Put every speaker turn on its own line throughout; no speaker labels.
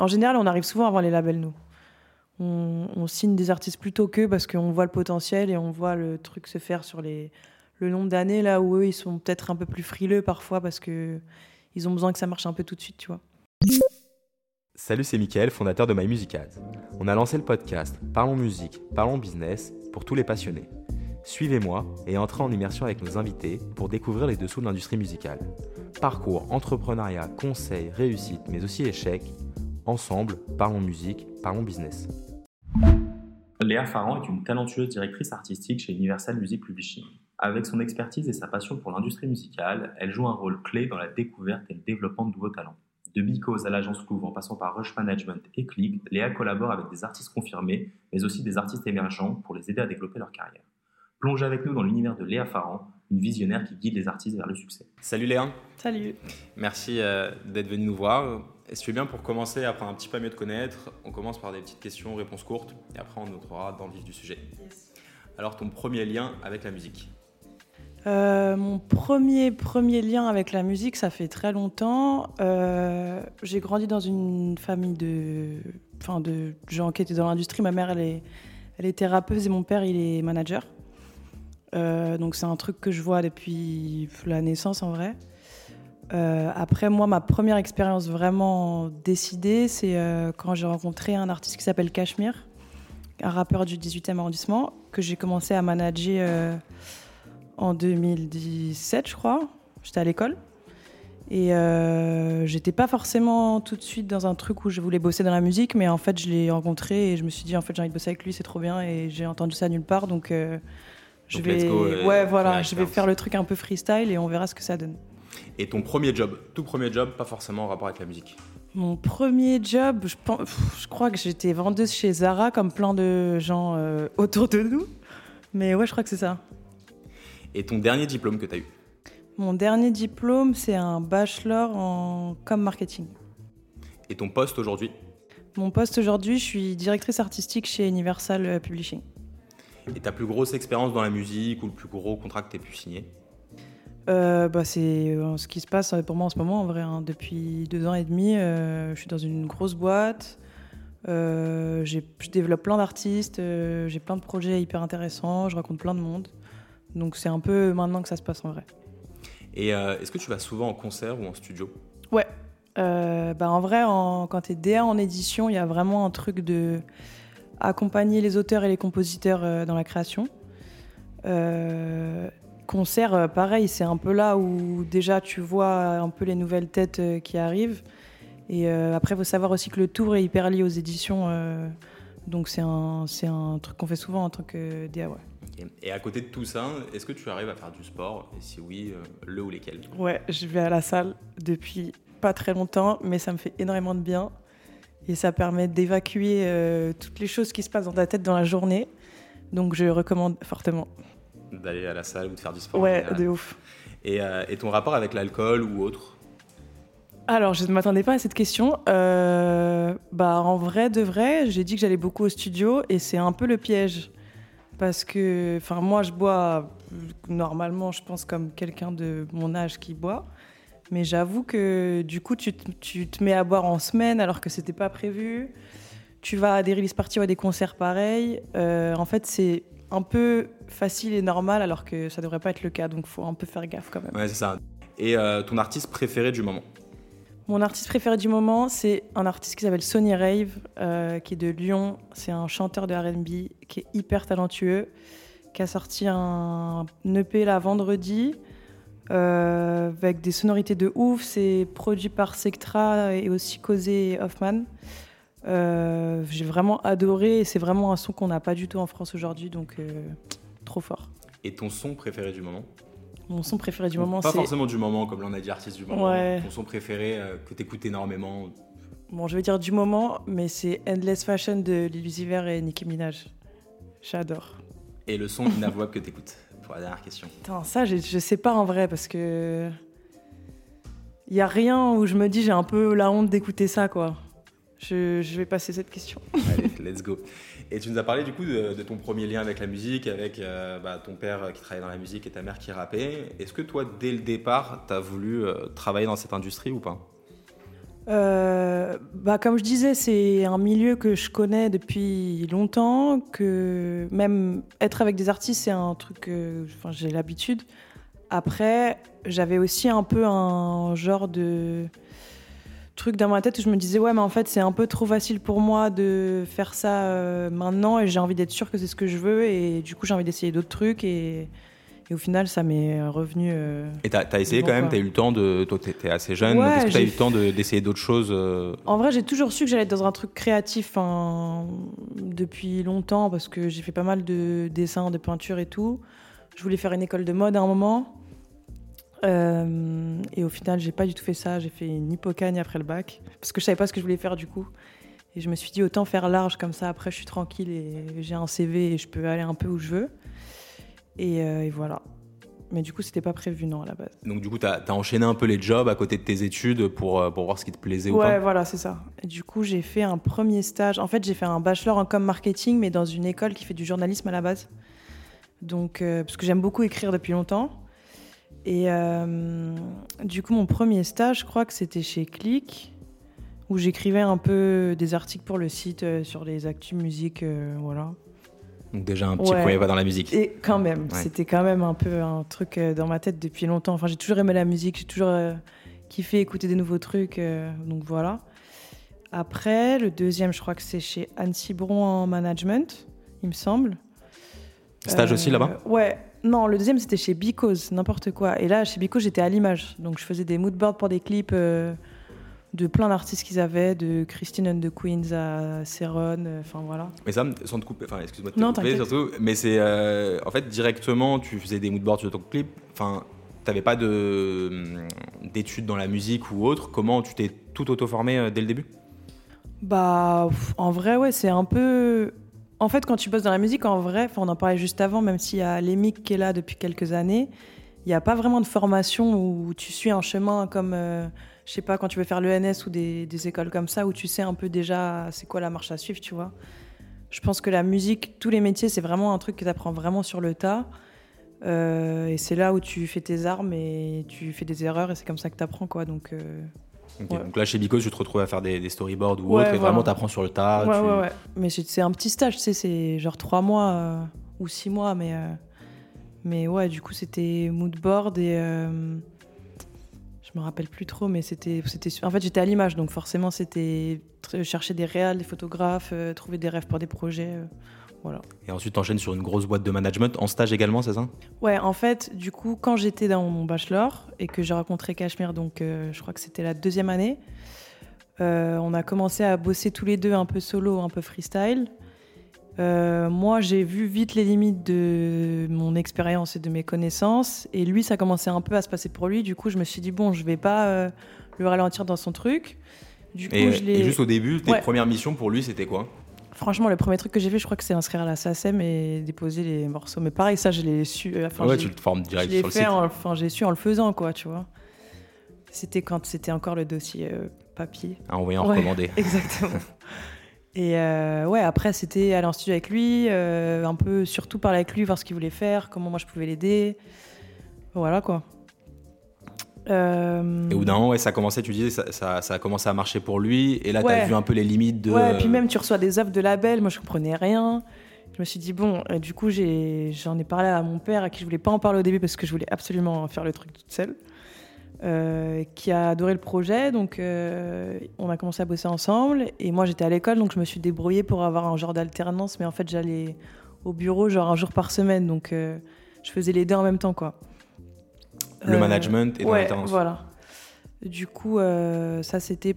En général, on arrive souvent avant les labels, nous. On, signe des artistes plutôt qu'eux parce qu'on voit le potentiel et on voit le truc se faire sur les, le nombre d'années là où eux, ils sont peut-être un peu plus frileux parfois parce que ils ont besoin que ça marche un peu tout de suite, tu vois.
Salut, c'est Mickaël, fondateur de My Music Ads. On a lancé le podcast Parlons musique, parlons business pour tous les passionnés. Suivez-moi et entrez en immersion avec nos invités pour découvrir les dessous de l'industrie musicale. Parcours, entrepreneuriat, conseils, réussite, mais aussi échecs. Ensemble, parlons musique, parlons business.
Léa Farran est une talentueuse directrice artistique chez Universal Music Publishing. Avec son expertise et sa passion pour l'industrie musicale, elle joue un rôle clé dans la découverte et le développement de nouveaux talents. De Bicos à l'agence Louvre en passant par Rush Management et Click, Léa collabore avec des artistes confirmés, mais aussi des artistes émergents pour les aider à développer leur carrière. Plongez avec nous dans l'univers de Léa Farran, une visionnaire qui guide les artistes vers le succès.
Salut Léa.
Salut.
Merci euh, d'être venu nous voir. Est-ce que tu es bien pour commencer à apprendre un petit peu mieux te connaître On commence par des petites questions, réponses courtes, et après on entrera dans le vif du sujet. Alors ton premier lien avec la musique
euh, mon premier, premier lien avec la musique, ça fait très longtemps. Euh, j'ai grandi dans une famille de, enfin de gens qui étaient dans l'industrie. Ma mère, elle est, elle est thérapeute et mon père, il est manager. Euh, donc c'est un truc que je vois depuis la naissance en vrai. Après, moi, ma première expérience vraiment décidée, c'est quand j'ai rencontré un artiste qui s'appelle Cachemire, un rappeur du 18e arrondissement, que j'ai commencé à manager en 2017, je crois. J'étais à l'école. Et euh, j'étais pas forcément tout de suite dans un truc où je voulais bosser dans la musique, mais en fait, je l'ai rencontré et je me suis dit, en fait, j'ai envie de bosser avec lui, c'est trop bien. Et j'ai entendu ça nulle part, donc, euh, je vais,
euh,
ouais, voilà, je vais faire le truc un peu freestyle et on verra ce que ça donne.
Et ton premier job, tout premier job, pas forcément en rapport avec la musique
Mon premier job, je, pense, je crois que j'étais vendeuse chez Zara, comme plein de gens autour de nous. Mais ouais, je crois que c'est ça.
Et ton dernier diplôme que tu as eu?
Mon dernier diplôme, c'est un bachelor en com marketing.
Et ton poste aujourd'hui?
Mon poste aujourd'hui, je suis directrice artistique chez Universal Publishing.
Et ta plus grosse expérience dans la musique ou le plus gros contrat que tu as pu signer?
Euh, bah, c'est euh, ce qui se passe pour moi en ce moment en vrai. Hein. Depuis deux ans et demi, euh, je suis dans une grosse boîte. je développe plein d'artistes, j'ai plein de projets hyper intéressants, je raconte plein de monde. Donc c'est un peu maintenant que ça se passe en vrai.
Et euh, est-ce que tu vas souvent en concert ou en studio?
Ouais. Euh, bah en vrai, quand tu es DA en édition, il y a vraiment un truc de accompagner les auteurs et les compositeurs euh, dans la création. Concert, pareil, c'est un peu là où déjà tu vois un peu les nouvelles têtes qui arrivent. Et après, il faut savoir aussi que le tour est hyper lié aux éditions. donc c'est un, un truc qu'on fait souvent en tant que DA. Ouais.
Et à côté de tout ça, est-ce que tu arrives à faire du sport? Et si oui, euh, le ou lesquels?
Ouais, je vais à la salle depuis pas très longtemps, mais ça me fait énormément de bien. Et ça permet d'évacuer euh, toutes les choses qui se passent dans ta tête dans la journée. Donc je recommande fortement.
D'aller à la salle ou de faire du sport
Ouais, de ouf.
Et, euh, et ton rapport avec l'alcool ou autre?
Alors, je ne m'attendais pas à cette question. bah, en vrai, de vrai, j'ai dit que j'allais beaucoup au studio et c'est un peu le piège parce que, enfin, moi, je bois normalement, je pense comme quelqu'un de mon âge qui boit. Mais j'avoue que du coup, tu, te mets à boire en semaine alors que c'était pas prévu. Tu vas à des release parties ou à des concerts pareils. Euh, en fait, c'est un peu facile et normal alors que ça devrait pas être le cas. Donc, faut un peu faire gaffe quand même.
Ouais, c'est ça. Et euh, ton artiste préféré du moment?
Mon artiste préféré du moment, c'est un artiste qui s'appelle Sonny Rave, euh, qui est de Lyon. C'est un chanteur de RB qui est hyper talentueux, qui a sorti un EP là vendredi euh, avec des sonorités de ouf. C'est produit par Sectra et aussi causé Hoffman. Euh, j'ai vraiment adoré et c'est vraiment un son qu'on n'a pas du tout en France aujourd'hui, donc trop fort.
Et ton son préféré du moment?
Mon son préféré du moment,
c'est. Pas forcément du moment, comme l'on a dit, artiste du moment. Ouais. Ton son préféré euh, que tu écoutes énormément
Bon, je vais dire du moment, mais c'est Endless Fashion de Lil et Nicki Minaj. J'adore.
Et le son inavouable que tu écoutes Pour la dernière question.
Ça, je, je sais pas en vrai, parce que. Il y a rien où je me dis j'ai un peu la honte d'écouter ça, quoi. Je, je vais passer cette question.
Allez, let's go. Et tu nous as parlé du coup de, ton premier lien avec la musique, avec euh, bah, ton père qui travaillait dans la musique et ta mère qui rappait. Est-ce que toi, dès le départ, tu as voulu euh, travailler dans cette industrie ou pas?
Euh, bah, comme je disais, c'est un milieu que je connais depuis longtemps, que même être avec des artistes, c'est un truc que j'ai l'habitude. Après, j'avais aussi un peu un genre de truc dans ma tête où je me disais ouais mais en fait c'est un peu trop facile pour moi de faire ça euh, maintenant et j'ai envie d'être sûre que c'est ce que je veux et du coup j'ai envie d'essayer d'autres trucs et, et, au final ça m'est revenu euh,
et t'as as essayé quand même t'as eu le temps de toi t'étais assez jeune
ouais,
est-ce que t'as eu le temps d'essayer d'autres choses euh
en vrai j'ai toujours su que j'allais être dans un truc créatif hein, depuis longtemps parce que j'ai fait pas mal de dessins de peinture et tout. Je voulais faire une école de mode à un moment euh, et au final, j'ai pas du tout fait ça. J'ai fait une hypocagne après le bac parce que je savais pas ce que je voulais faire du coup. Et je me suis dit autant faire large comme ça. Après, je suis tranquille et j'ai un CV et je peux aller un peu où je veux. Et, euh, et voilà. Mais du coup, c'était pas prévu non à la base.
Donc du coup, tu as, as, enchaîné un peu les jobs à côté de tes études pour, euh, pour voir ce qui te plaisait
ouais,
ou pas?
Ouais, voilà, c'est ça. Et du coup, j'ai fait un premier stage. En fait, j'ai fait un bachelor en com marketing, mais dans une école qui fait du journalisme à la base. Donc, euh, parce que j'aime beaucoup écrire depuis longtemps. Et euh, du coup, mon premier stage, je crois que c'était chez Click, où j'écrivais un peu des articles pour le site euh, sur les actus musique, euh, voilà.
Donc déjà un petit ouais. premier pas dans la musique.
Et quand même, ouais. c'était quand même un peu un truc dans ma tête depuis longtemps. Enfin, j'ai toujours aimé la musique, j'ai toujours euh, kiffé écouter des nouveaux trucs, euh, donc voilà. Après, le deuxième, je crois que c'est chez Anne Cibron en management, il me semble.
Stage aussi là-bas?
Ouais, non, le deuxième c'était chez Because, n'importe quoi. Et là, chez Because, j'étais à l'image. Donc je faisais des moodboards pour des clips euh, de plein d'artistes qu'ils avaient, de Christine and the Queens à Céron, enfin euh, voilà.
Mais ça, sans te couper, enfin excuse-moi de te non, couper surtout, mais c'est euh, en fait directement, tu faisais des moodboards sur ton clip, enfin t'avais pas d'études dans la musique ou autre, comment tu t'es tout auto-formé dès le début?
Bah, en vrai, ouais, c'est un peu en fait, quand tu bosses dans la musique, en vrai, on en parlait juste avant, même s'il y a l'EMIC qui est là depuis quelques années, il n'y a pas vraiment de formation où tu suis un chemin comme, euh, je sais pas, quand tu veux faire l'ENS ou des, des, écoles comme ça, où tu sais un peu déjà c'est quoi la marche à suivre, tu vois. Je pense que la musique, tous les métiers, c'est vraiment un truc que tu apprends vraiment sur le tas. Euh, et c'est là où tu fais tes armes et tu fais des erreurs et c'est comme ça que tu apprends, quoi. Donc. Euh
Okay. Ouais. Donc là, chez Bico, tu te retrouves à faire des, des storyboards ou ouais, autre, et voilà. vraiment, tu apprends sur le tas.
Ouais,
tu...
ouais, ouais. Mais c'est un petit stage, tu sais, c'est genre trois mois euh, ou six mois, mais, euh, mais ouais, du coup, c'était moodboard et. Euh, je me rappelle plus trop, mais c'était. En fait, j'étais à l'image, donc forcément, c'était chercher des réals, des photographes, euh, trouver des rêves pour des projets. Voilà.
Et ensuite, t'enchaînes sur une grosse boîte de management en stage également, c'est ça?
Ouais, en fait, du coup, quand j'étais dans mon bachelor et que j'ai rencontré Cachemire, donc euh, je crois que c'était la deuxième année, euh, on a commencé à bosser tous les deux un peu solo, un peu freestyle. Euh, moi, j'ai vu vite les limites de mon expérience et de mes connaissances, et lui, ça commençait un peu à se passer pour lui. Du coup, je me suis dit bon, je vais pas euh, le ralentir dans son truc. Du coup,
et,
je
et juste au début, tes ouais. premières missions pour lui, c'était quoi?
Franchement, le premier truc que j'ai fait, je crois que c'est inscrire à la SACEM et déposer les morceaux. Mais pareil, ça, je l'ai su. Enfin,
ouais, tu te formes direct sur le
fait
site.
En, enfin, j'ai su en le faisant, quoi, tu vois. C'était quand c'était encore le dossier euh, papier.
À envoyer en ouais, recommandé.
Exactement. et euh, ouais, après, c'était aller en studio avec lui, euh, un peu surtout parler avec lui, voir ce qu'il voulait faire, comment moi je pouvais l'aider. Voilà, quoi.
Euh... Et au bout d'un moment, ouais, ça a commencé, tu disais, ça, ça, ça, a commencé à marcher pour lui. Et là, ouais. tu as vu un peu les limites de.
Ouais, et puis même, tu reçois des offres de label. Moi, je comprenais rien. Je me suis dit, bon, et du coup, j'en ai, ai, parlé à mon père, à qui je voulais pas en parler au début parce que je voulais absolument faire le truc toute seule, euh, qui a adoré le projet. Donc, euh, on a commencé à bosser ensemble. Et moi, j'étais à l'école, donc je me suis débrouillée pour avoir un genre d'alternance. Mais en fait, j'allais au bureau, genre un jour par semaine. Donc, euh, je faisais les deux en même temps, quoi.
Le management et dans
ouais,
l'alternance.
Voilà. Du coup, euh, ça c'était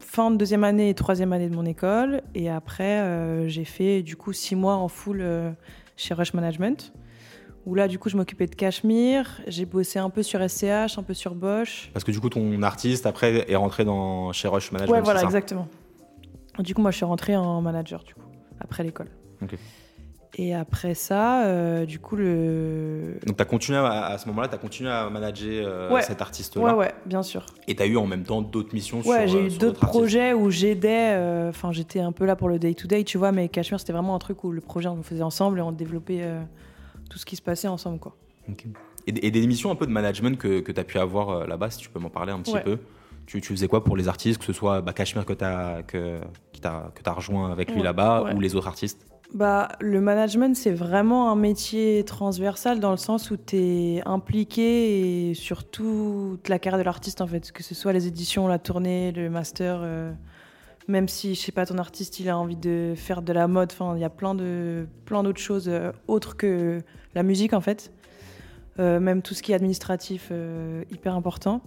fin de deuxième année et troisième année de mon école. Et après, euh, j'ai fait du coup six mois en full euh, chez Rush Management. Où là, du coup, je m'occupais de Cachemire. J'ai bossé un peu sur SCH, un peu sur Bosch.
Parce que du coup, ton artiste après est rentré dans chez Rush Management.
Ouais, voilà, exactement. Du coup, moi, je suis rentrée en manager du coup après l'école.
Ok.
Et après ça, euh, du coup, le.
Donc, tu as continué à, à ce moment-là, tu as continué à manager euh,
ouais.
cet artiste-là
Ouais, ouais, bien sûr.
Et tu as eu en même temps d'autres missions
ouais,
sur
j'ai eu d'autres projets où j'aidais. Enfin, euh, j'étais un peu là pour le day-to-day, -day, tu vois, mais Cachemire, c'était vraiment un truc où le projet, on le faisait ensemble et on développait euh, tout ce qui se passait ensemble, quoi.
Okay. Et, et, des missions un peu de management que, que tu as pu avoir là-bas, si tu peux m'en parler un petit
ouais.
peu tu, tu, faisais quoi pour les artistes, que ce soit bah, Cachemire que tu as, que, que as rejoint avec lui
Ouais,
là-bas
ouais.
ou les autres artistes?
Bah, le management, c'est vraiment un métier transversal dans le sens où tu es impliqué sur toute la carrière de l'artiste, en fait. Que ce soit les éditions, la tournée, le master. euh, même si, je sais pas, ton artiste, il a envie de faire de la mode. Enfin, il y a plein, de, plein d'autres choses euh, autres que la musique, en fait. Euh, même tout ce qui est administratif, hyper important.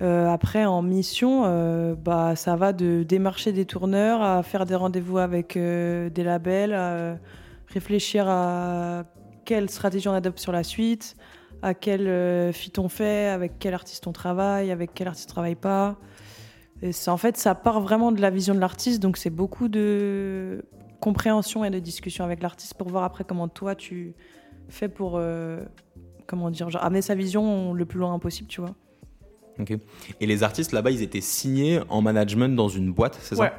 Euh, après, en mission, euh, bah, ça va de démarcher des tourneurs à faire des rendez-vous avec euh, des labels, à réfléchir à quelle stratégie on adopte sur la suite, à quel feat on fait, avec quel artiste on travaille, avec quel artiste on travaille pas. En fait, ça part vraiment de la vision de l'artiste, donc c'est beaucoup de compréhension et de discussion avec l'artiste pour voir après comment toi tu fais pour comment dire, amener sa vision le plus loin possible, tu vois.
Et les artistes là-bas, ils étaient signés en management dans une boîte, c'est ça
Ouais.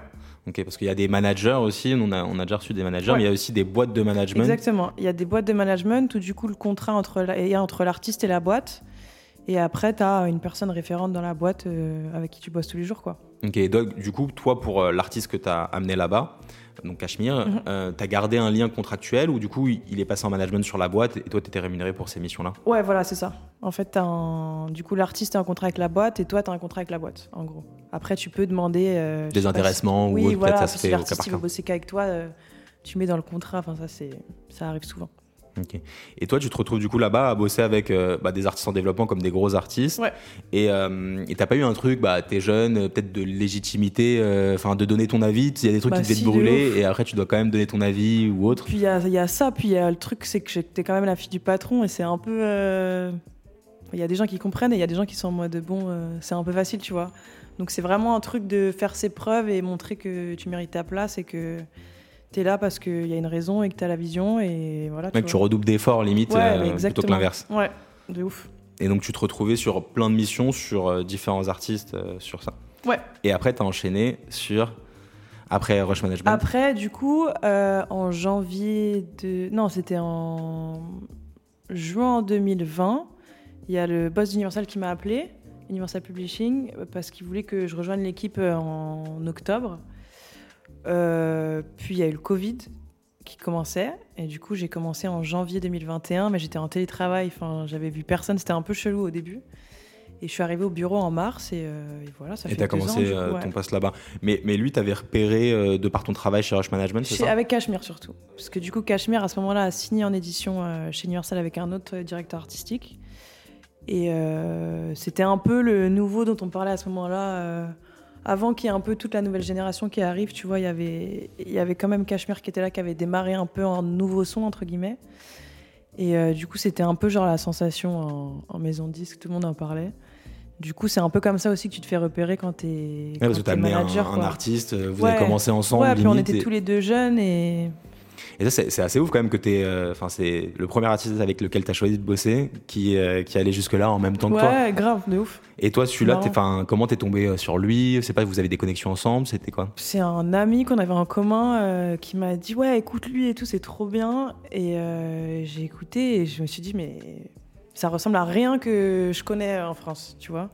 Ok, parce qu'il y a des managers aussi, on a, on a déjà reçu des managers,
Ouais.
mais il y a aussi des boîtes de management.
Exactement. Il y a des boîtes de management où du coup le contrat entre la- est entre l'artiste et la boîte. Et après, tu as une personne référente dans la boîte euh, avec qui tu bosses tous les jours. quoi.
Ok, donc, du coup, toi, pour euh, l'artiste que tu as amené là-bas, donc Cachemire,
Mhm.
tu as gardé un lien contractuel ou du coup, il est passé en management sur la boîte et toi, tu étais rémunéré pour ces missions-là?
Ouais, voilà, c'est ça. En fait, t'as un... du coup, l'artiste a un contrat avec la boîte et toi, tu as un contrat avec la boîte, en gros. Après, tu peux demander. euh,
Des
pas si-
intéressements ou
Oui, voilà.
peut-être ça se
si
fait au cas
l'artiste veut bosser qu'avec toi, euh, tu mets dans le contrat. Enfin, ça, ça arrive souvent.
Et toi, tu te retrouves du coup là-bas à bosser avec euh, bah, des artistes en développement comme des gros artistes.
Ouais.
Et euh, et t'as pas eu un truc, bah, t'es jeune, euh, peut-être de légitimité, euh, enfin de donner ton avis. Il y a des trucs
Bah,
qui devaient
si,
te brûler et après tu dois quand même donner ton avis ou autre.
Puis il y a, il y a ça, puis il y a le truc, c'est que j'étais quand même la fille du patron et c'est un peu. Il y a des gens qui comprennent et il y a des gens qui sont en mode bon, c'est un peu facile, tu vois. Donc c'est vraiment un truc de faire ses preuves et montrer que tu mérites ta place et que t'es là parce qu'il y a une raison et que t'as la vision et voilà.
Mec, tu
vois.
redoubles d'efforts limite
Ouais,
euh, plutôt que l'inverse.
Ouais, de ouf.
Et donc tu te retrouvais sur plein de missions sur euh, différents artistes euh, sur ça.
Ouais.
Et après t'as enchaîné sur après Rush Management.
Après, du coup, euh, en janvier de. Non, c'était en juin 2020. Il y a le boss d'Universal qui m'a appelé, Universal Publishing, parce qu'il voulait que je rejoigne l'équipe en octobre. Euh, puis il y a eu le Covid qui commençait, et du coup, j'ai commencé en janvier 2021, mais j'étais en télétravail, enfin, j'avais vu personne, c'était un peu chelou au début. Et je suis arrivée au bureau en mars, et, euh, et voilà, ça
et
fait
t'as
deux ans,
commencé
du coup,
euh,
ouais.
ton poste là-bas. Mais, mais lui, t'avais repéré euh, de par ton travail chez Rush Management, c'est ça?
avec Cachemire surtout. Parce que du coup, Cachemire, à ce moment-là, a signé en édition euh, chez Universal avec un autre euh, directeur artistique. Et c'était un peu le nouveau dont on parlait à ce moment-là. Avant qu'il y ait un peu toute la nouvelle génération qui arrive, tu vois, il y avait, il y avait quand même Cachemire qui était là, qui avait démarré un peu en nouveau son, entre guillemets. Et euh, du coup, c'était un peu genre la sensation en, en maison de disque, tout le monde en parlait. Du coup, c'est un peu comme ça aussi que tu te fais repérer quand t'es
Ouais,
quand
parce que t'as amené un, un artiste, euh, vous
Ouais.
avez commencé ensemble.
Ouais, puis on était
et...
tous les deux jeunes et
et ça, c'est c'est assez ouf quand même que t'es. euh, Enfin, c'est le premier artiste avec lequel t'as choisi de bosser qui, euh, qui allait jusque-là en même temps que toi.
Ouais, grave, de ouf.
Et toi, celui-là, comment t'es tombé euh, sur lui? Sais pas, vous avez des connexions ensemble? C'était quoi?
C'est un ami qu'on avait en commun euh, qui m'a dit Ouais, écoute lui et tout, c'est trop bien. Et j'ai écouté et je me suis dit Mais ça ressemble à rien que je connais en France, tu vois.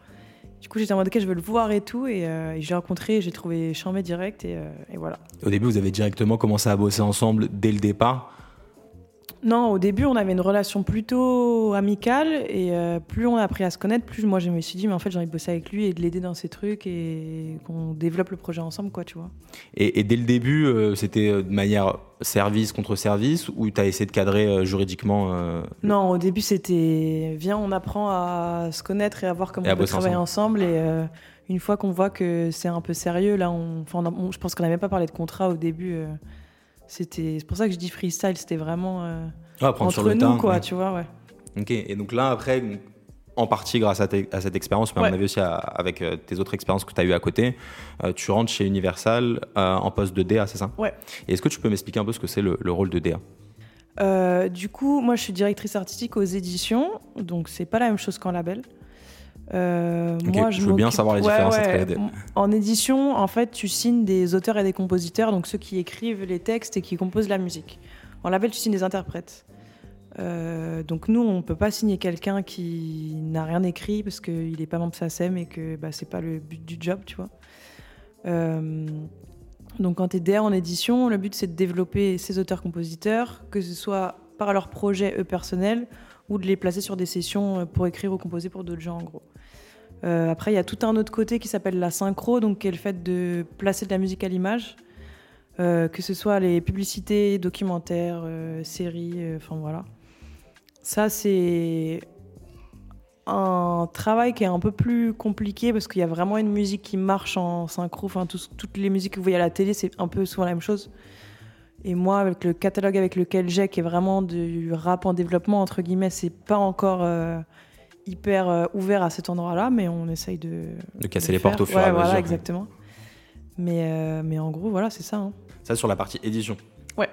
Du coup, j'étais en mode Ok, je veux le voir et tout. Et, euh, et j'ai rencontré, j'ai trouvé chambé direct euh, et voilà.
Au début, vous avez directement commencé à bosser ensemble dès le départ.
Non, au début, on avait une relation plutôt amicale et euh, plus on a appris à se connaître, plus moi je me suis dit, mais en fait, j'ai envie de bosser avec lui et de l'aider dans ses trucs et qu'on développe le projet ensemble, quoi, tu vois.
Et, et dès le début, euh, c'était euh, de manière service contre service ou t'as essayé de cadrer euh, juridiquement
Non, au début, c'était viens, on apprend à se connaître et à voir comment
Et
on peut travailler ensemble. Et une fois qu'on voit que c'est un peu sérieux, là, on, enfin, on a- on- je pense qu'on n'avait pas parlé de contrat au début. Euh, c'était, c'est pour ça que je dis freestyle, c'était vraiment euh,
ah,
entre
sur le
nous,
tas,
quoi,
ouais.
tu vois, ouais.
Ok. Et donc là, après, en partie grâce à, cette expérience, mais à
Ouais.
mon avis aussi à- avec euh, tes autres expériences que tu as eues à côté, euh, tu rentres chez Universal euh, en poste de DA, c'est ça?
Ouais.
Et est-ce que tu peux m'expliquer un peu ce que c'est le, le rôle de DA
Euh, du coup, moi, je suis directrice artistique aux éditions, donc c'est pas la même chose qu'en label. Euh, moi,
je veux bien savoir les différences
ouais.
entre les deux.
En édition, en fait, tu signes des auteurs et des compositeurs, donc ceux qui écrivent les textes et qui composent la musique. En label, tu signes des interprètes. Euh, donc nous, on peut pas signer quelqu'un qui n'a rien écrit parce qu'il n'est pas membre SACEM et que bah, c'est pas le but du job, tu vois. Euh, donc quand tu es DA en édition, le but c'est de développer ces auteurs-compositeurs, que ce soit par leur projet eux personnels ou de les placer sur des sessions pour écrire ou composer pour d'autres gens en gros. Euh, après, il y a tout un autre côté qui s'appelle la synchro, donc qui est le fait de placer de la musique à l'image, euh, que ce soit les publicités, documentaires, euh, séries, enfin voilà. Ça, c'est un travail qui est un peu plus compliqué parce qu'il y a vraiment une musique qui marche en synchro. Enfin, toutes les musiques que vous voyez à la télé, c'est un peu souvent la même chose. Et moi, avec le catalogue avec lequel j'ai, qui est vraiment du rap en développement, entre guillemets, c'est pas encore hyper euh, ouvert à cet endroit-là, mais on essaye de.
De casser les portes au fur et à mesure.
Voilà, exactement. Mais, euh, mais en gros, voilà, c'est ça. Hein.
Ça, sur la partie édition.
Ouais.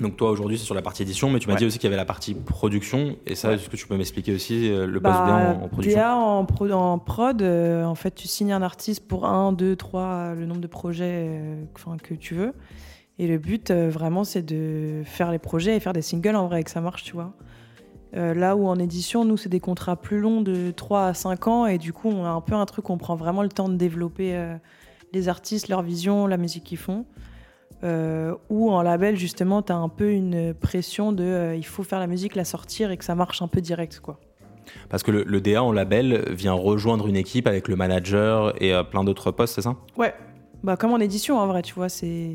Donc toi aujourd'hui c'est sur la partie édition, mais tu m'as dit aussi qu'il y avait la partie production. Et ça, est-ce que tu peux m'expliquer aussi euh, le poste
bah,
en, production?
DA en, en prod, en fait tu signes un artiste pour un, deux, trois, le nombre de projets que tu veux. Et le but vraiment c'est de faire les projets et faire des singles en vrai et que ça marche, tu vois. Euh, là où en édition, nous, c'est des contrats plus longs de 3 à 5 ans et du coup, on a un peu un truc, on prend vraiment le temps de développer euh, les artistes, leur vision, la musique qu'ils font. Euh, ou en label, justement, tu as un peu une pression de il faut faire la musique, la sortir et que ça marche un peu direct. quoi.
Parce que le, DA en label vient rejoindre une équipe avec le manager et plein d'autres postes, c'est ça?
Ouais, bah, comme en édition en vrai, tu vois. c'est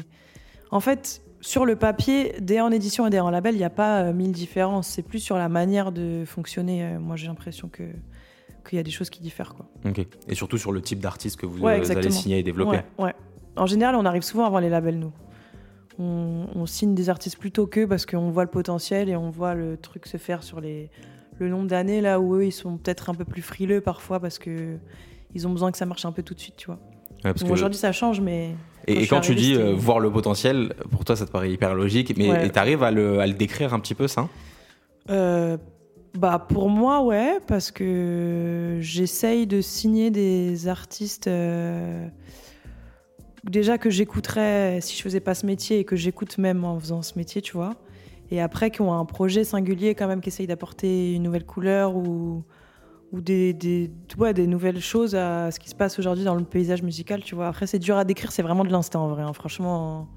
En fait, sur le papier, DA en édition et DA en label, il n'y a pas euh, mille différences. C'est plus sur la manière de fonctionner. Euh, moi, j'ai l'impression que qu'il y a des choses qui diffèrent. Quoi.
Ok. Et surtout sur le type d'artiste que vous, allez signer et développer.
Ouais, En général, on arrive souvent avant les labels, nous. On, signe des artistes plutôt qu'eux parce qu'on voit le potentiel et on voit le truc se faire sur les, le nombre d'années là où eux, ils sont peut-être un peu plus frileux parfois parce que ils ont besoin que ça marche un peu tout de suite, tu vois. Aujourd'hui, ça change, mais.
Et, quand, tu dis euh, voir le potentiel, pour toi, ça te paraît hyper logique, mais tu arrives à le, à le, décrire un petit peu, ça?
Euh, bah pour moi ouais parce que j'essaye de signer des artistes euh, déjà que j'écouterais si je faisais pas ce métier et que j'écoute même en faisant ce métier tu vois et après qui ont un projet singulier quand même qui essaye d'apporter une nouvelle couleur ou ou des, des, des nouvelles choses à ce qui se passe aujourd'hui dans le paysage musical, tu vois. Après, c'est dur à décrire, c'est vraiment de l'instant, en vrai. Hein. Franchement,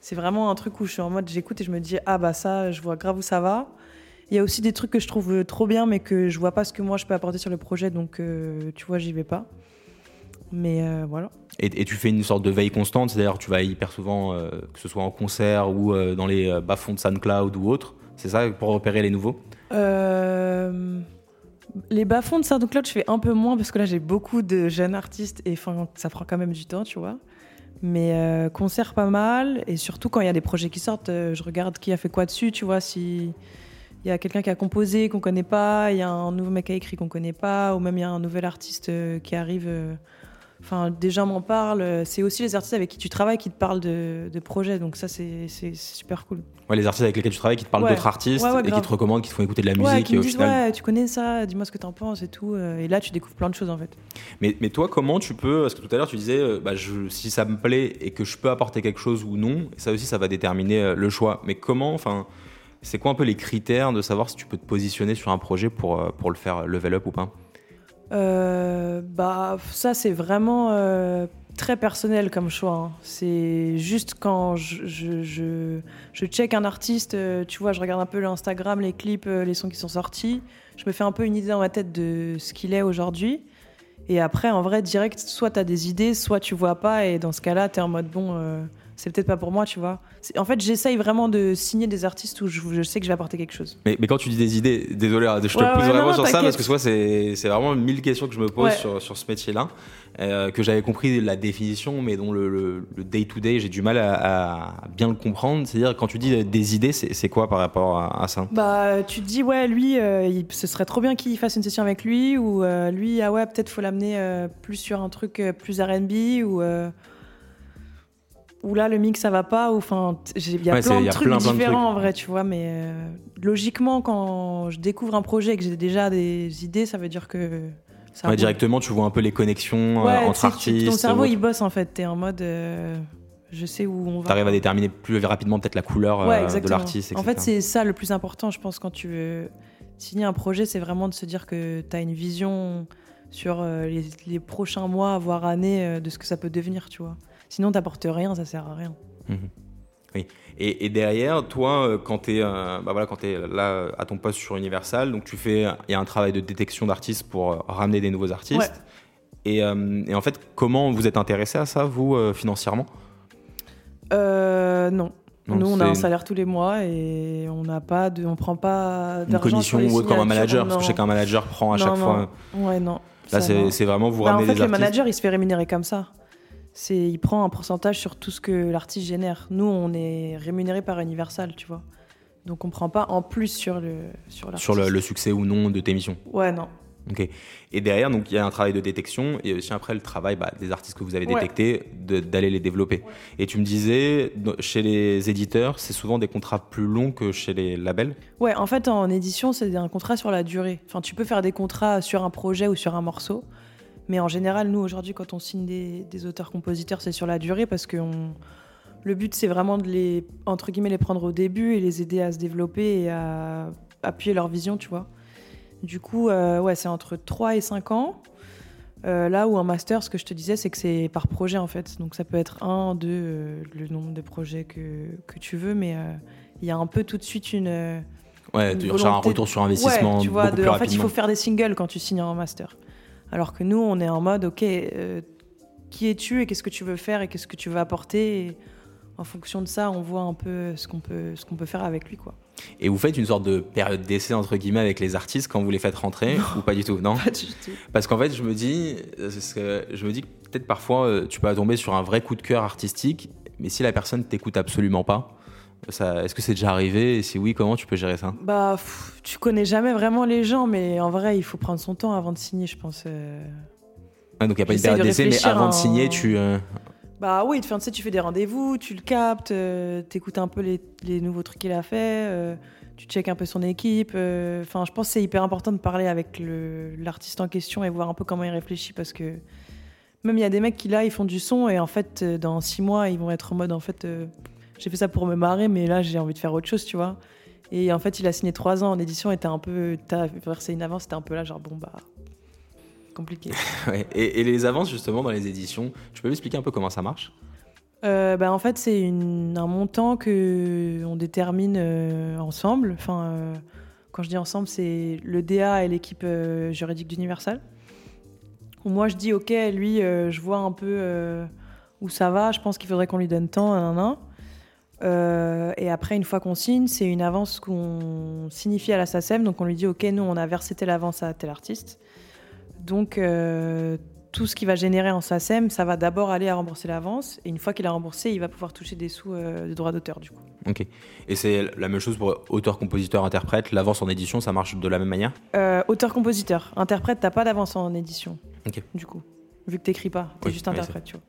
c'est vraiment un truc où je suis en mode, j'écoute et je me dis, ah bah ça, je vois grave où ça va. Il y a aussi des trucs que je trouve trop bien, mais que je vois pas ce que moi je peux apporter sur le projet, donc euh, tu vois, j'y vais pas. Mais euh, voilà.
Et, tu fais une sorte de veille constante, c'est-à-dire tu vas hyper souvent, euh, que ce soit en concert ou dans les bas-fonds de SoundCloud ou autre, c'est ça pour repérer les nouveaux?
Les bas-fonds de SoundCloud, je fais un peu moins parce que là, j'ai beaucoup de jeunes artistes et ça prend quand même du temps, tu vois. Mais euh, concert pas mal et surtout quand il y a des projets qui sortent, euh, je regarde qui a fait quoi dessus, tu vois. Si il y a quelqu'un qui a composé qu'on connaît pas, il y a un nouveau mec qui a écrit qu'on connaît pas, ou même il y a un nouvel artiste euh, qui arrive Enfin, des gens m'en parlent. C'est aussi les artistes avec qui tu travailles qui te parlent de, de projets. Donc ça, c'est super cool.
Ouais, les artistes avec lesquels tu travailles qui te parlent d'autres artistes et qui te recommandent, qui te font écouter de la musique.
Qui
et au
disent,
final...
ouais, tu connais ça, dis-moi ce que t'en penses et tout. Euh, et là, tu découvres plein de choses en fait.
Mais, mais toi, comment tu peux... Parce que tout à l'heure, tu disais, euh, bah, je, si ça me plaît et que je peux apporter quelque chose ou non, ça aussi, ça va déterminer euh, le choix. Mais comment... Enfin, c'est quoi un peu les critères de savoir si tu peux te positionner sur un projet pour, pour le faire level up ou pas?
Euh, bah, ça, c'est vraiment euh, très personnel comme choix. Hein. C'est juste quand je, je, je, check un artiste, euh, tu vois, je regarde un peu l'Instagram, les clips, les sons qui sont sortis. Je me fais un peu une idée dans ma tête de ce qu'il est aujourd'hui. Et après, en vrai, direct, soit tu as des idées, soit tu vois pas. Et dans ce cas-là, tu es en mode bon c'est peut-être pas pour moi, tu vois. En fait, j'essaye vraiment de signer des artistes où je, sais que je vais apporter quelque chose.
Mais, quand tu dis des idées, désolé, hein, je te pose vraiment sur ça parce que soit c'est vraiment mille questions que je me pose sur, sur, ce métier-là, euh, que j'avais compris la définition, mais dont le day-to-day, j'ai du mal à, bien le comprendre. C'est-à-dire, quand tu dis des idées, c'est quoi par rapport à, ça?
Bah, tu te dis, ouais, lui, euh, ce serait trop bien qu'il fasse une session avec lui, ou euh, lui, ah ouais, peut-être faut l'amener plus sur un truc plus RB, ou ou là le mix ça va pas ou enfin il y a plein de trucs différents en vrai tu vois mais euh, logiquement quand je découvre un projet et que j'ai déjà des idées ça veut dire que ça
ouais, directement tu vois un peu les connexions euh, entre artistes
ton cerveau il bosse en fait. T'es en mode euh, Je sais où on va.
T'arrives à déterminer plus rapidement peut-être la couleur de l'artiste,
En fait, c'est ça le plus important, je pense, quand tu veux signer un projet, c'est vraiment de se dire que tu as une vision sur les, les prochains mois, voire années, de ce que ça peut devenir, tu vois. Sinon, t'apportes rien, ça sert à rien.
Et, et derrière, toi, euh, quand tu es, bah voilà, quand es là euh, à ton poste sur Universal, donc tu fais, il y a un travail de détection d'artistes pour euh, ramener des nouveaux artistes.
Ouais.
Et, euh, et en fait, comment vous êtes intéressé à ça, vous, euh, financièrement?
Euh, non.
Non,
Nous, on a un salaire tous les mois et on n'a pas de, on prend pas
Une
d'argent
commission
sur les
ou autre comme un manager Parce que je sais
non.
qu'un manager prend à
Non,
chaque
non.
fois.
Ouais, non.
Là, c'est
non.
vraiment vous
Bah, en
ramenez
fait,
des
le
artistes.
manager, il se fait rémunérer comme ça. C'est, il prend un pourcentage sur tout ce que l'artiste génère. Nous, on est rémunéré par Universal, tu vois. Donc, on prend pas en plus sur le sur
le, le succès ou non de tes missions.
Ouais, non.
Ok. Et derrière, donc il y a un travail de détection et aussi après le travail bah, des artistes que vous avez
Ouais.
détectés, de- d'aller les développer. Et tu me disais, chez les éditeurs, c'est souvent des contrats plus longs que chez les labels?
Ouais, en fait, en édition, c'est un contrat sur la durée. Enfin, tu peux faire des contrats sur un projet ou sur un morceau. Mais en général, nous, aujourd'hui, quand on signe des, des auteurs-compositeurs, c'est sur la durée parce que on- le but, c'est vraiment de les, entre guillemets, les prendre au début et les aider à se développer et à appuyer leur vision, tu vois. Du coup, euh, ouais, c'est entre 3 et 5 ans. Euh, là où un master, ce que je te disais, c'est que c'est par projet, en fait. Donc, ça peut être un, deux, euh, le nombre de projets que, que tu veux, mais euh, il y a un peu tout de suite une...
Ouais,
Une
tu recherches un
volonté-
retour sur investissement
Ouais, tu vois,
beaucoup
de-
plus
en fait, il faut faire des singles quand tu signes un master. Alors que nous, on est en mode, ok, euh, qui es-tu et qu'est-ce que tu veux faire et qu'est-ce que tu veux apporter et en fonction de ça, on voit un peu ce qu'on peut, ce qu'on peut faire avec lui, quoi.
Et vous faites une sorte de période d'essai entre guillemets avec les artistes quand vous les faites rentrer ou pas du tout Non.
Pas du tout.
Parce qu'en fait, je me dis, euh, que- je me dis que peut-être parfois euh, tu peux tomber sur un vrai coup de cœur artistique, mais si la personne t'écoute absolument pas, est-ce que c'est déjà arrivé Et si oui, comment tu peux gérer ça?
Bah, pff, tu connais jamais vraiment les gens, mais en vrai, il faut prendre son temps avant de signer, je pense. euh.
Ah, Donc il n'y a pas une période
de
d'essai, mais avant de
en-
signer, tu. euh,
Bah oui, enfin, tu sais, tu fais des rendez-vous, tu le captes, euh, t'écoutes un peu les, les nouveaux trucs qu'il a fait, euh, tu checkes un peu son équipe. euh, Enfin, je pense que c'est hyper important de parler avec l'artiste en question et voir un peu comment il réfléchit parce que même il y a des mecs qui là, ils font du son et en fait, dans six mois, ils vont être en mode en fait, j'ai fait ça pour me marrer, mais là, j'ai envie de faire autre chose, tu vois. Et en fait, il a signé trois ans en édition et t'as un peu, t'as versé une avance, t'es un peu là, genre bon bah compliqué.
ouais. et, et les avances justement dans les éditions, tu peux m'expliquer un peu comment ça marche?
Euh, bah, en fait, c'est un montant que on détermine euh, ensemble. Enfin, euh, quand je dis ensemble, c'est le DA et l'équipe euh, juridique d'Universal. Moi, je dis, ok, lui, je vois un peu où ça va. Je pense qu'il faudrait qu'on lui donne tant, un, un. Euh, et après, une fois qu'on signe, c'est une avance qu'on signifie à la SACEM. Donc, on lui dit, ok, nous, on a versé telle avance à tel artiste. Donc, euh, tout ce qui va générer en SACEM, ça va d'abord aller à rembourser l'avance. Et une fois qu'il a remboursé, il va pouvoir toucher des sous euh, de droits d'auteur, du coup.
Ok. Et c'est la même chose pour auteur, compositeur, interprète. L'avance en édition, ça marche de la même manière?
Euh, Auteur-compositeur. Interprète, t'as pas d'avance en édition.
Ok.
Du coup. Vu que t'écris pas, t'es
Oui,
juste
oui,
interprète, tu vois.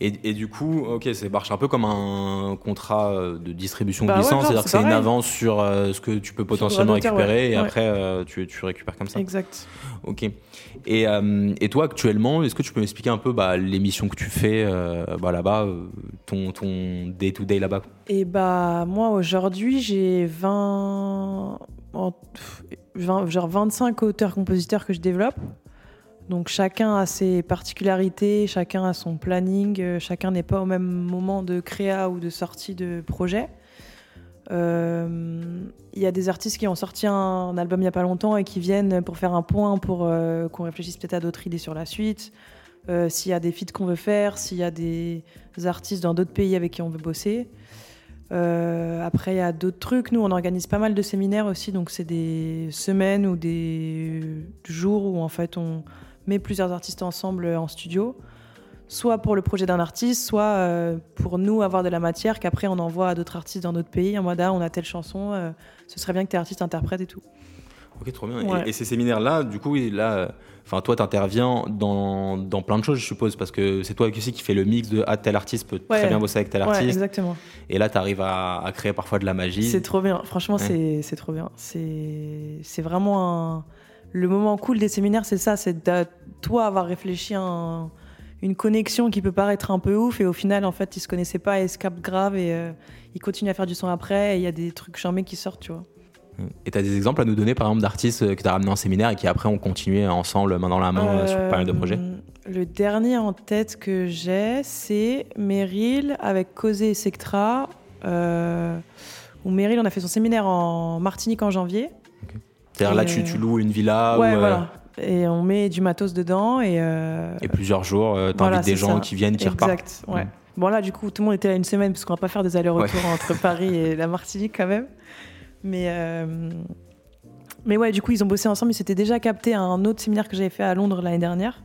Et, et du coup, ok, ça marche un peu comme un contrat euh, de distribution
Bah
de
ouais,
c'est-à-dire que
c'est
une avance sur euh, ce que tu peux potentiellement récupérer
ouais.
et
Ouais.
après euh, tu, tu récupères comme ça.
Exact.
Ok. Et, euh, et toi, actuellement, est-ce que tu peux m'expliquer un peu bah, les missions que tu fais bah, là-bas, ton, ton day-to-day là-bas?
Et bah, moi, aujourd'hui, j'ai 20... en- pff, 20 genre 25 auteurs-compositeurs que je développe. Donc chacun a ses particularités, chacun a son planning, euh, chacun n'est pas au même moment de créa ou de sortie de projet. Euh, Il y a des artistes qui ont sorti un album il n'y a pas longtemps et qui viennent pour faire un point, pour euh, qu'on réfléchisse peut-être à d'autres idées sur la suite. S'il y a des feats qu'on veut faire, s'il y a des artistes dans d'autres pays avec qui on veut bosser. Après, il y a d'autres trucs. Nous, on organise pas mal de séminaires aussi, donc c'est des semaines ou des jours où en fait on met plusieurs artistes ensemble en studio, soit pour le projet d'un artiste, soit euh, pour nous avoir de la matière qu'après on envoie à d'autres artistes dans d'autres pays en mode ah, on a telle chanson, euh, ce serait bien que tes artistes interprètent et tout.
Ok, trop bien.
Ouais.
Et, et ces séminaires-là, du coup, là, euh, enfin, toi, t'interviens dans, dans plein de choses, je suppose, parce que c'est toi aussi qui fais le mix de ah, tel artiste peut
Ouais.
très bien bosser avec tel
Ouais,
artiste.
exactement.
et là, tu arrives à, à créer parfois de la magie.
C'est trop bien. Franchement, c'est- trop bien. C'est vraiment un... Le moment cool des séminaires, c'est ça. C'est de toi avoir réfléchi à un- une connexion qui peut paraître un peu ouf et au final en fait ils se connaissaient pas et captent grave et euh, ils continuent à faire du son après et il y a des trucs charmés qui sortent tu vois
et tu as des exemples à nous donner par exemple d'artistes que tu as ramenés en séminaire et qui après ont continué ensemble main dans la main sur pas mal de projets?
Le dernier en tête que j'ai c'est Meryl avec Cosé et Sectra euh, où Meryl on a fait son séminaire en Martinique en janvier
c'est-à-dire là tu, tu, loues une villa
ouais, voilà. et on met du matos dedans et euh,
et plusieurs jours euh, t'invites des gens qui viennent qui repartent.
Exact ouais. Mm. bon là du coup tout le monde était là une semaine parce qu'on va pas faire des allers-retours entre Paris et la Martinique quand même. Mais euh, mais ouais du coup ils ont bossé ensemble. Ils s'étaient déjà capté à un autre séminaire que j'avais fait à Londres l'année dernière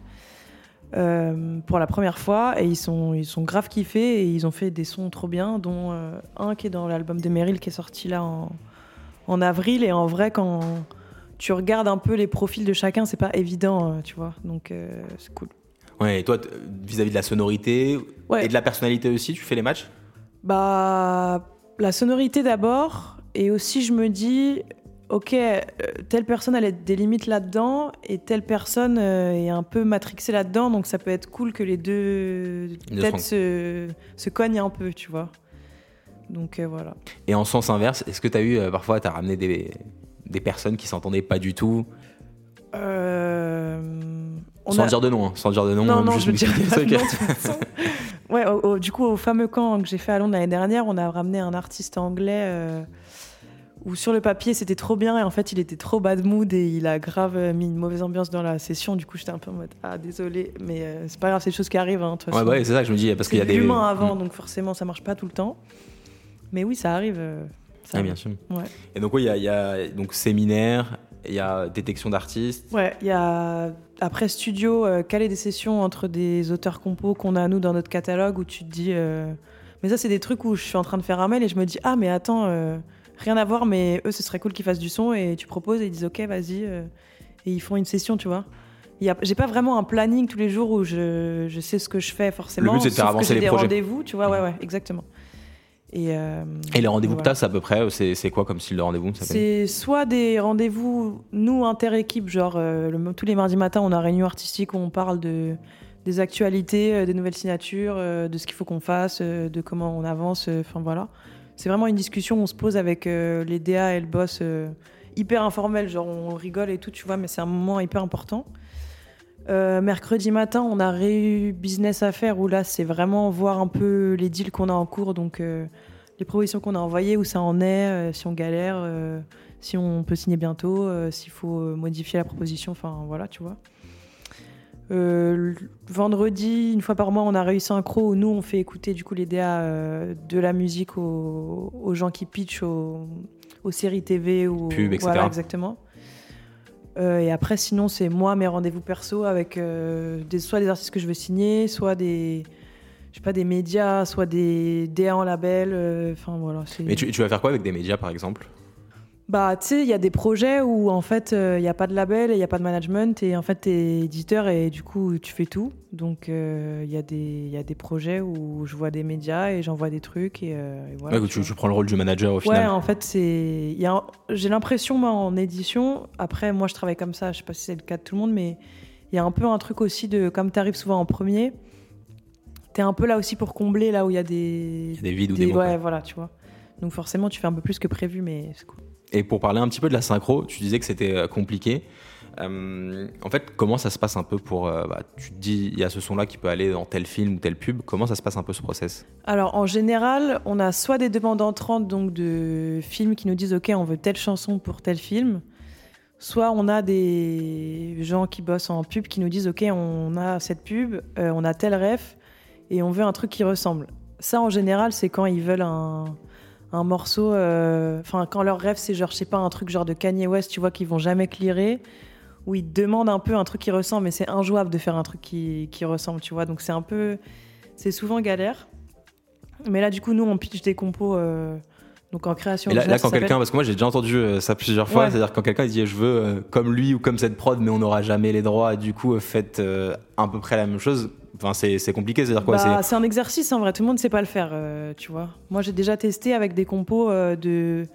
pour la première fois. Et ils sont ils sont grave kiffés et ils ont fait des sons trop bien dont un qui est dans l'album de Meryl qui est sorti là en en avril. Et en vrai quand tu regardes un peu les profils de chacun, c'est pas évident, euh, tu vois. Donc euh, c'est cool.
Ouais, et toi, vis-à-vis de la sonorité et de la personnalité aussi, tu fais les matchs?
Bah, la sonorité d'abord, et aussi je me dis, ok, euh, telle personne elle a des limites là-dedans, et telle personne est un peu matrixée là-dedans, donc ça peut être cool que les deux têtes se, se cognent un peu, tu vois. Donc voilà.
Et en sens inverse, est-ce que tu as eu, parfois, tu as ramené des, des personnes qui s'entendaient pas du tout euh, sans dire de nom, hein. sans dire de nom.
Non, non, je veux dire ouais, du coup, au fameux camp que j'ai fait à Londres l'année dernière, on a ramené un artiste anglais euh, où sur le papier c'était trop bien et en fait il était trop bad mood et il a grave mis une mauvaise ambiance dans la session. Du coup, j'étais un peu en mode ah désolé, mais euh, c'est pas grave, c'est des choses qui arrivent. Hein,
ouais, ouais c'est ça que je me dis parce qu'il y a des
humains avant, mm. donc forcément ça marche pas tout le temps. Mais oui, ça arrive.
Ah, bien sûr. Et donc, il y, a, donc séminaire, il y a détection d'artistes.
Ouais, il y a après studio, euh, caler des sessions entre des auteurs compos qu'on a nous dans notre catalogue où tu te dis. Euh, mais ça, c'est des trucs où je suis en train de faire un mail et je me dis Ah, mais attends, euh, rien à voir, mais eux, ce serait cool qu'ils fassent du son et tu proposes et ils disent Ok, vas-y. et ils font une session, tu vois. J'ai pas vraiment un planning tous les jours où je, je sais ce que je fais forcément.
Le but, c'est de faire avancer les
des
projets.
rendez-vous, tu vois, ouais, ouais, exactement.
Et, euh, et les rendez-vous que tu as, à peu près, c'est quoi comme style de rendez-vous
C'est soit des rendez-vous, nous, inter-équipe, genre euh, tous les mardis matins, on a réunion artistique où on parle de, des actualités, euh, des nouvelles signatures, de ce qu'il faut qu'on fasse, de comment on avance. Enfin voilà. C'est vraiment une discussion, on se pose avec les DA et le boss, hyper informel, genre on rigole et tout, tu vois, mais c'est un moment hyper important. Euh, mercredi matin, on a réu business à faire où là, c'est vraiment voir un peu les deals qu'on a en cours, donc euh, les propositions qu'on a envoyées, où ça en est, euh, si on galère, si on peut signer bientôt, s'il faut modifier la proposition, enfin voilà, tu vois. vendredi, une fois par mois, on a réussi un croc où nous, on fait écouter du coup les DA de la musique aux, gens qui pitchent aux, séries TV ou
Pub, etc.
Voilà, exactement. Euh, et après, sinon, c'est moi, mes rendez-vous perso avec euh, des, soit des artistes que je veux signer, soit des, je sais pas, des médias, soit des DA en label. Euh, voilà.
Mais tu, vas faire quoi avec des médias, par exemple?
Bah, tu sais, il y a des projets où en fait, il n'y a pas de label et il n'y a pas de management et en fait, tu es éditeur et du coup, tu fais tout. Donc, il y, a des, y a des projets où je vois des médias et j'envoie des trucs et, voilà.
Ouais, tu, tu, prends le rôle du manager au final.
Ouais, en fait, c'est. J'ai l'impression, moi, en édition, après, moi, je travaille comme ça, je sais pas si c'est le cas de tout le monde, mais il y a un peu un truc aussi de. Comme tu arrives souvent en premier, tu es un peu là aussi pour combler là où il y a des.
Y a des vides ou des.
Ouais, voilà, tu vois. Donc, forcément, tu fais un peu plus que prévu, mais c'est cool.
Et pour parler un petit peu de la synchro, tu disais que c'était euh, compliqué. Euh, en fait, comment ça se passe un peu pour. Euh, bah, tu te dis, il y a ce son-là qui peut aller dans tel film ou tel pub. Comment ça se passe un peu ce process?
Alors, en général, on a soit des demandes entrantes donc de films qui nous disent OK, on veut telle chanson pour tel film. Soit on a des gens qui bossent en pub qui nous disent OK, on a cette pub, on a tel ref et on veut un truc qui ressemble. Ça, en général, c'est quand ils veulent un un morceau. Euh, enfin, quand leur rêve, c'est genre, je sais pas, un truc genre de Kanye West, tu vois, qu'ils vont jamais clearer, où ils demandent un peu un truc qui ressemble, mais c'est injouable de faire un truc qui, qui ressemble, tu vois. Donc c'est un peu. C'est souvent galère. Mais là, du coup, nous, on pitch des compos. Euh, donc en création.
Et là, quand quelqu'un, parce que moi j'ai déjà entendu euh, ça plusieurs fois, c'est-à-dire quand quelqu'un dit je veux comme lui ou comme cette prod, mais on n'aura jamais les droits, du coup faites à peu près la même chose. Enfin, c'est compliqué, c'est-à-dire quoi
bah, C'est un exercice, en vrai, tout le monde ne sait pas le faire, euh, tu vois. Moi, j'ai déjà testé avec des compos euh, de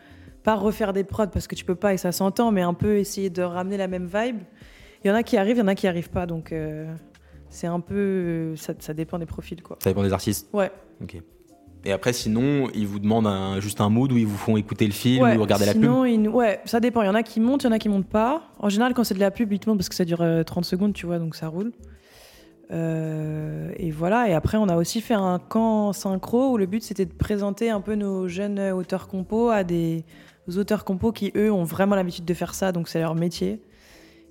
pas refaire des prods parce que tu peux pas et ça s'entend, mais un peu essayer de ramener la même vibe. Il y en a qui arrivent, il y en a qui arrivent pas, donc euh, c'est un peu. Ça, ça dépend des profils, quoi.
Ça dépend des artistes
Ouais.
Ok. Et après, sinon, ils vous demandent un- juste un mood où ils vous font écouter le film
Ouais,
ou regarder la pub
ils Ouais, ça dépend. Il y en a qui montent, il y en a qui montent pas. En général, quand c'est de la pub, ils te montrent parce que ça dure euh, 30 secondes, tu vois, donc ça roule. Euh, et voilà. Et après, on a aussi fait un camp synchro où le but c'était de présenter un peu nos jeunes auteurs compos à des auteurs compos qui, eux, ont vraiment l'habitude de faire ça, donc c'est leur métier.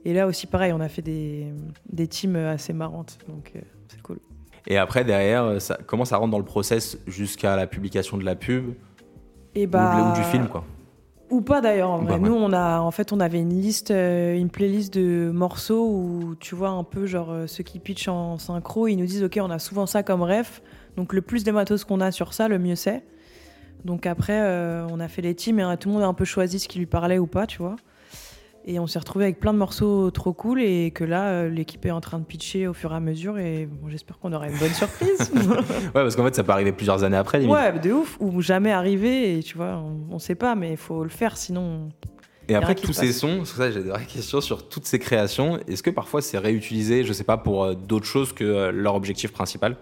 Et là aussi, pareil, on a fait des, des teams assez marrantes, donc euh, c'est cool.
Et après, derrière, ça, comment ça rentre dans le process jusqu'à la publication de la pub
Et
ou,
bah,
ou du film, quoi
Ou pas d'ailleurs en
Ou
vrai.
pas, ouais.
Nous on a en fait on avait une liste, euh, une playlist de morceaux où tu vois un peu genre euh, ceux qui pitchent en synchro, ils nous disent ok on a souvent ça comme ref, donc le plus de matos qu'on a sur ça, le mieux c'est. Donc après euh, on a fait les teams et euh, tout le monde a un peu choisi ce qui lui parlait ou pas, tu vois. Et on s'est retrouvé avec plein de morceaux trop cool et que là euh, l'équipe est en train de pitcher au fur et à mesure et bon, j'espère qu'on aura une bonne surprise.
Ouais, parce qu'en fait, ça peut arriver plusieurs années après, limite.
ouais, de ouf, ou jamais arrivé et tu vois, on, on sait pas mais il faut le faire sinon.
Et après tous ces
passe.
sons, c'est pour ça que j'ai des vraies questions sur toutes ces créations. Est-ce que parfois c'est réutilisé, je sais pas, pour euh, d'autres choses que euh, leur objectif principal?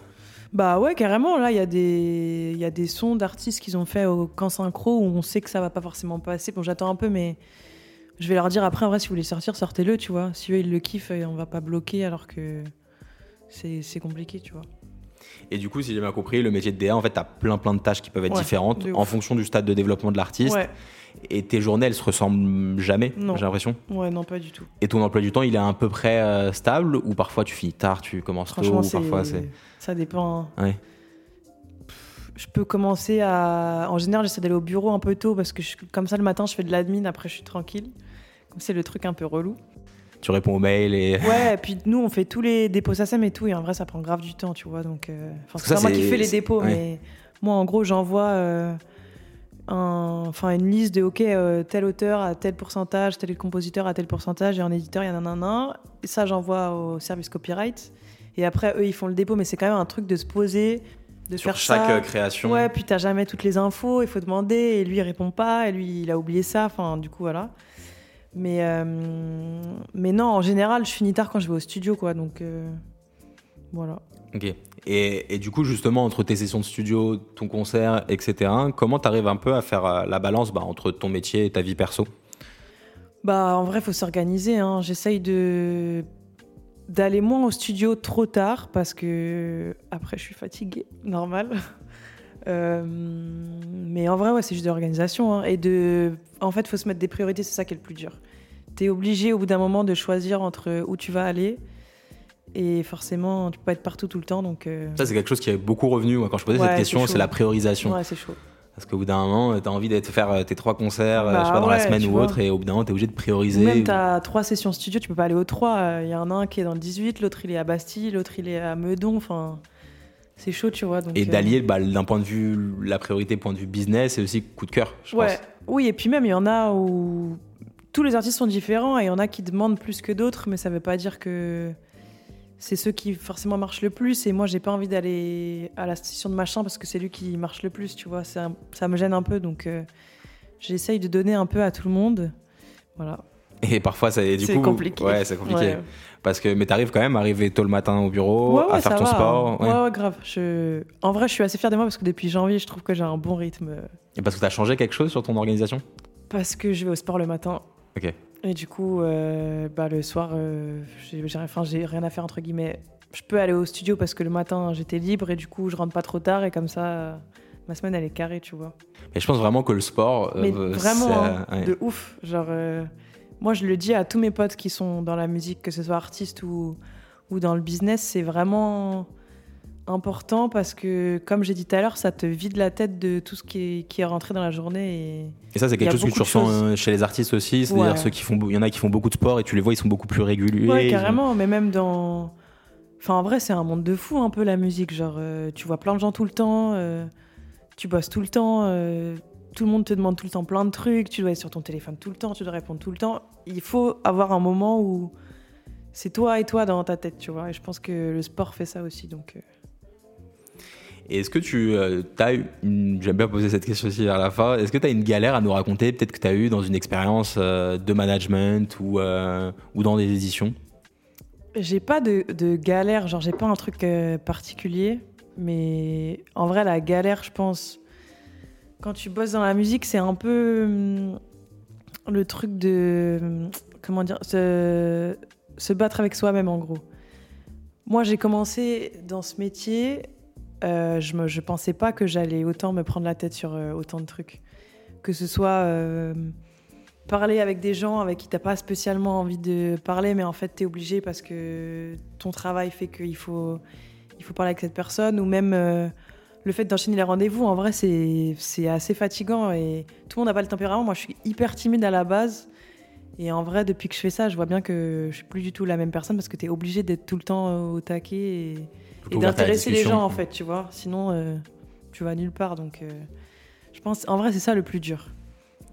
Bah ouais, carrément. Là, il y, a des- il y a des sons d'artistes qu'ils ont fait au camp synchro où on sait que ça va pas forcément passer. Bon, j'attends un peu, mais je vais leur dire après, en vrai, si vous voulez sortir, sortez-le, tu vois. Si eux, ils le kiffent, on va pas bloquer alors que c'est compliqué, tu vois.
Et du coup, si j'ai bien compris, le métier de DA, en fait, t'as plein plein de tâches qui peuvent être
Ouais,
différentes en fonction du stade de développement de l'artiste.
Ouais,
Et tes journées, elles se ressemblent jamais, j'ai l'impression.
ouais, non, pas du tout.
Et ton emploi du temps, il est à peu près euh, stable ou parfois tu finis tard, tu commences tôt, ou parfois
c'est ça dépend.
Ouais.
Je peux commencer à. En général, j'essaie d'aller au bureau un peu tôt parce que je- comme ça, le matin, je fais de l'admin, après, je suis tranquille. C'est le truc un peu relou.
Tu réponds aux mails et.
Ouais, et puis nous, on fait tous les dépôts SACEM et tout, et en vrai, ça prend grave du temps, tu vois. Donc, euh, enfin, c'est pas moi qui fais les dépôts,
ouais.
mais moi, en gros, j'envoie euh, un- enfin, une liste de, OK, euh, tel auteur à tel pourcentage, tel compositeur à tel pourcentage, et en éditeur, il y en a un, un, un. Et ça, j'envoie au service copyright. Et après, eux, ils font le dépôt, mais c'est quand même un truc de se poser, de
Sur
faire
chaque
ça.
création.
Ouais, puis t'as jamais toutes les infos, il faut demander, et lui il répond pas, et lui il a oublié ça, enfin du coup voilà. Mais, euh, mais non, en général, je finis tard quand je vais au studio, quoi, donc euh, voilà.
Ok. Et, et du coup, justement, entre tes sessions de studio, ton concert, etc., comment tu arrives un peu à faire euh, la balance bah, entre ton métier et ta vie perso?
Bah en vrai, faut s'organiser, hein. j'essaye de d'aller moins au studio trop tard parce que après je suis fatiguée, normal. Euh, mais en vrai, ouais, c'est juste de l'organisation. hein. Et de. En fait, faut se mettre des priorités, c'est ça qui est le plus dur. T'es obligé au bout d'un moment de choisir entre où tu vas aller. Et forcément, tu peux pas être partout tout le temps. Donc, euh,
Ça, c'est quelque chose qui est beaucoup revenu moi, quand je posais
Ouais,
cette question, c'est la priorisation.
ouais, c'est chaud.
Parce qu'au bout d'un moment, tu as envie d'être faire euh, tes trois concerts euh,
Bah
je sais pas, dans la semaine
tu
ou
vois.
autre, et au bout d'un moment, tu es obligé de prioriser.
Même t'as trois sessions studio, tu peux pas aller aux trois. Il y en a un qui est dans le 18, l'autre il est à Bastille, l'autre il est à Meudon. Enfin, c'est chaud, tu vois. Donc,
Et
euh,
d'allier, bah, d'un point de vue, la priorité, point de vue business, et aussi coup de cœur, je
Ouais,
pense.
oui, et puis même, il y en a où tous les artistes sont différents et il y en a qui demandent plus que d'autres, mais ça veut pas dire que c'est ceux qui forcément marchent le plus. Et moi, j'ai pas envie d'aller à la session de machin parce que c'est lui qui marche le plus, tu vois. Ça, ça me gêne un peu, donc euh, j'essaye de donner un peu à tout le monde. Voilà.
Et parfois, ça, et du
C'est
coup,
compliqué.
Ouais, c'est compliqué.
Ouais.
Parce que, mais t'arrives quand même à arriver tôt le matin au bureau,
Ouais, ouais,
à faire ton
va,
sport.
hein.
ouais.
Grave. Je... En vrai, je suis assez fière de moi parce que depuis janvier, je trouve que j'ai un bon rythme.
Et parce que t'as changé quelque chose sur ton organisation?
Parce que je vais au sport le matin.
Ok.
Et du coup, euh, bah, le soir, euh, j'ai enfin, rien à faire entre guillemets. Je peux aller au studio parce que le matin j'étais libre et du coup je rentre pas trop tard et comme ça ma semaine elle est carrée, tu vois.
Mais je pense vraiment que le sport. euh,
Mais vraiment, hein,
ouais.
de ouf. Genre, euh, moi je le dis à tous mes potes qui sont dans la musique, que ce soit artiste ou, ou dans le business, c'est vraiment important parce que, comme j'ai dit tout à l'heure, ça te vide la tête de tout ce qui est, qui est rentré dans la journée. Et...
Et ça, c'est quelque chose que tu ressens euh, chez les artistes aussi. C'est-à-dire
Ouais.
ceux qui font, il y en a qui font beaucoup de sport et tu les vois, ils sont beaucoup plus réguliers.
Ouais,
ont-
carrément, mais même dans. Enfin, en vrai, c'est un monde de fou, un peu la musique. Genre, euh, tu vois plein de gens tout le temps, euh, tu bosses tout le temps, euh, tout le monde te demande tout le temps plein de trucs, tu dois être sur ton téléphone tout le temps, tu dois répondre tout le temps. Il faut avoir un moment où c'est toi et toi dans ta tête, tu vois. Et je pense que le sport fait ça aussi, donc. euh,
est-ce que tu as eu, j'aime bien poser cette question aussi vers la fin, est-ce que tu as une galère à nous raconter, peut-être que tu as eu dans une expérience euh, de management ou, euh, ou dans des éditions?
J'ai pas de, de galère, genre j'ai pas un truc euh, particulier, mais en vrai la galère, je pense, quand tu bosses dans la musique, c'est un peu hum, le truc de hum, comment dire, se, battre avec soi-même en gros. Moi, j'ai commencé dans ce métier, euh, je je pensais pas que j'allais autant me prendre la tête sur euh, autant de trucs, que ce soit euh, parler avec des gens avec qui t'as pas spécialement envie de parler, mais en fait t'es obligé parce que ton travail fait qu'il faut, il faut parler avec cette personne, ou même le fait d'enchaîner les rendez-vous. En vrai, c'est assez fatigant et tout le monde n'a pas le tempérament. Moi, je suis hyper timide à la base. Et en vrai, depuis que je fais ça, je vois bien que je suis plus du tout la même personne parce que tu es obligé d'être tout le temps au taquet et, d'intéresser les gens en fait, tu vois. Sinon, euh, tu vas nulle part. Donc, euh, je pense, en vrai, c'est ça le plus dur.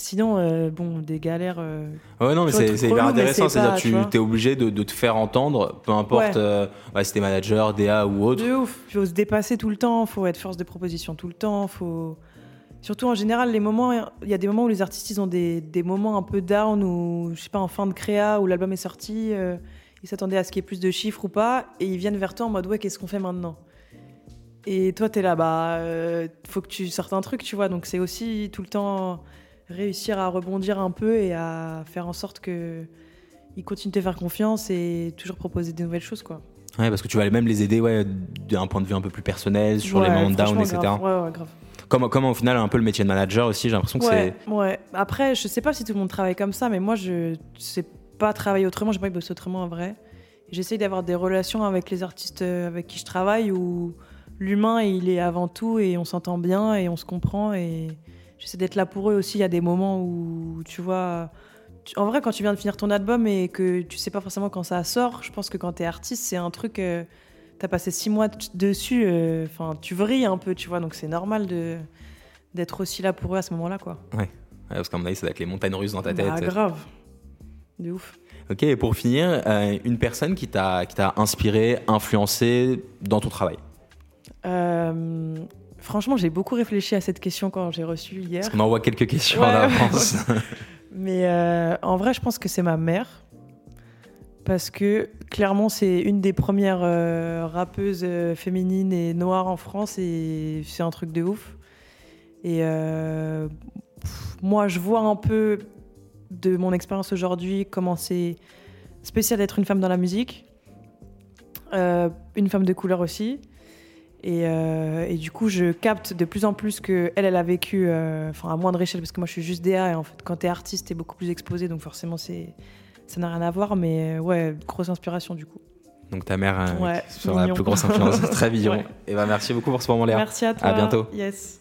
Sinon, euh, bon, des galères. euh,
Ouais, non, mais c'est hyper intéressant. C'est-à-dire,
tu
es obligé de, de te faire entendre, peu importe
Ouais.
euh, si t'es manager, DA ou autre.
De ouf. Il faut se dépasser tout le temps, faut être force de proposition tout le temps, faut. Surtout en général, les moments, il y a des moments où les artistes ils ont des, des moments un peu down ou je sais pas en fin de créa où l'album est sorti, euh, ils s'attendaient à ce qu'il y ait plus de chiffres ou pas et ils viennent vers toi en mode ouais qu'est-ce qu'on fait maintenant? Et toi t'es là bah faut que tu sortes un truc tu vois donc c'est aussi tout le temps réussir à rebondir un peu et à faire en sorte que ils continuent de te faire confiance et toujours proposer des nouvelles choses quoi.
Ouais, parce que tu vas même les aider ouais, d'un point de vue un peu plus personnel, sur les moments down, etc.
grave. Ouais, ouais, grave.
Comme, comme au final, un peu le métier de manager aussi, j'ai l'impression que
Ouais, ouais. Après, je sais pas si tout le monde travaille comme ça, mais moi, je sais pas travailler autrement. J'ai pas bossé autrement en vrai. J'essaye d'avoir des relations avec les artistes euh, avec qui je travaille où l'humain, il est avant tout et on s'entend bien et on se comprend et j'essaie d'être là pour eux aussi. Il y a des moments où, tu vois, tu- en vrai, quand tu viens de finir ton album et que tu sais pas forcément quand ça sort, je pense que quand t'es artiste, c'est un truc. euh, T'as passé six mois dessus, euh, enfin, tu vrilles un peu, tu vois, donc c'est normal de d'être aussi là pour eux à ce moment-là, quoi.
Ouais, parce qu'à mon avis, ça doit être les montagnes russes dans ta tête.
Bah, grave. De ouf.
Ok, et pour finir, euh, une personne qui t'a qui t'a inspiré, influencé dans ton travail?
Franchement, j'ai beaucoup réfléchi à cette question quand j'ai reçu hier.
Parce qu'on envoie quelques questions
Ouais,
en
ouais,
avance.
Mais euh, en vrai, je pense que c'est ma mère. Parce que clairement, c'est une des premières euh, rappeuses euh, féminines et noires en France et c'est un truc de ouf. Et euh, pff, moi, je vois un peu de mon expérience aujourd'hui comment c'est spécial d'être une femme dans la musique, une femme de couleur aussi. Et, euh, et du coup, je capte de plus en plus que elle, elle a vécu, euh, enfin à moindre échelle, parce que moi je suis juste DA et en fait, quand t'es artiste, t'es beaucoup plus exposé, donc forcément c'est, ça n'a rien à voir, mais euh, ouais, grosse inspiration du coup.
Donc ta mère euh,
Ouais,
sera la plus grosse influence. Très mignon.
Ouais.
Et ben merci beaucoup pour ce moment, Léa.
Merci à toi.
À bientôt.
Yes.